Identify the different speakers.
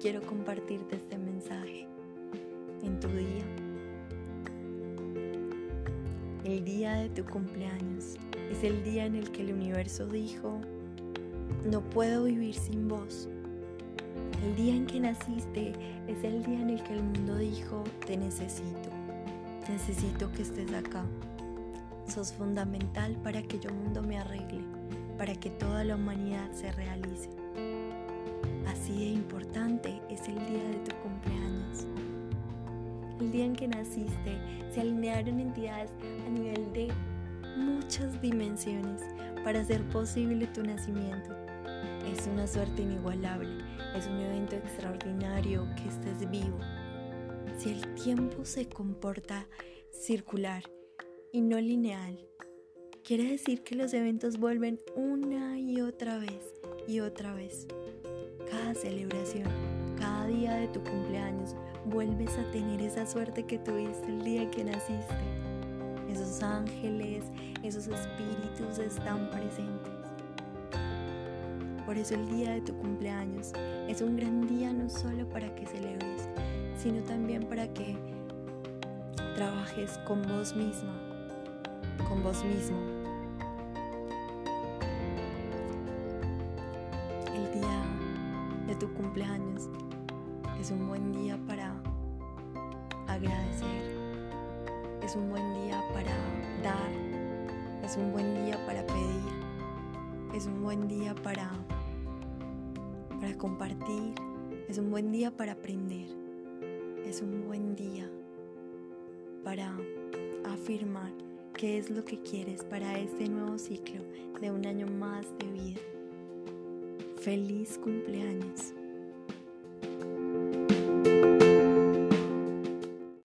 Speaker 1: quiero compartirte este mensaje en tu día. El día de tu cumpleaños es el día en el que el universo dijo, no puedo vivir sin vos. El día en que naciste es el día en el que el mundo dijo, te necesito, necesito que estés acá. Sos fundamental para que yo mundo me arregle, para que toda la humanidad se realice. Así de importante es el día de tu cumpleaños. El día en que naciste se alinearon entidades a nivel de muchas dimensiones para hacer posible tu nacimiento. Es una suerte inigualable, es un evento extraordinario que estés vivo. Si el tiempo se comporta circular y no lineal, quiere decir que los eventos vuelven una y otra vez y otra vez. Cada celebración, cada día de tu cumpleaños, vuelves a tener esa suerte que tuviste el día que naciste. Esos ángeles, esos espíritus están presentes. Por eso el día de tu cumpleaños es un gran día no solo para que celebres, sino también para que trabajes con vos misma, con vos mismo. Tu cumpleaños. Es un buen día para agradecer, es un buen día para dar, es un buen día para pedir, es un buen día para para compartir, es un buen día para aprender, es un buen día para afirmar qué es lo que quieres para este nuevo ciclo de un año más de vida. Feliz cumpleaños.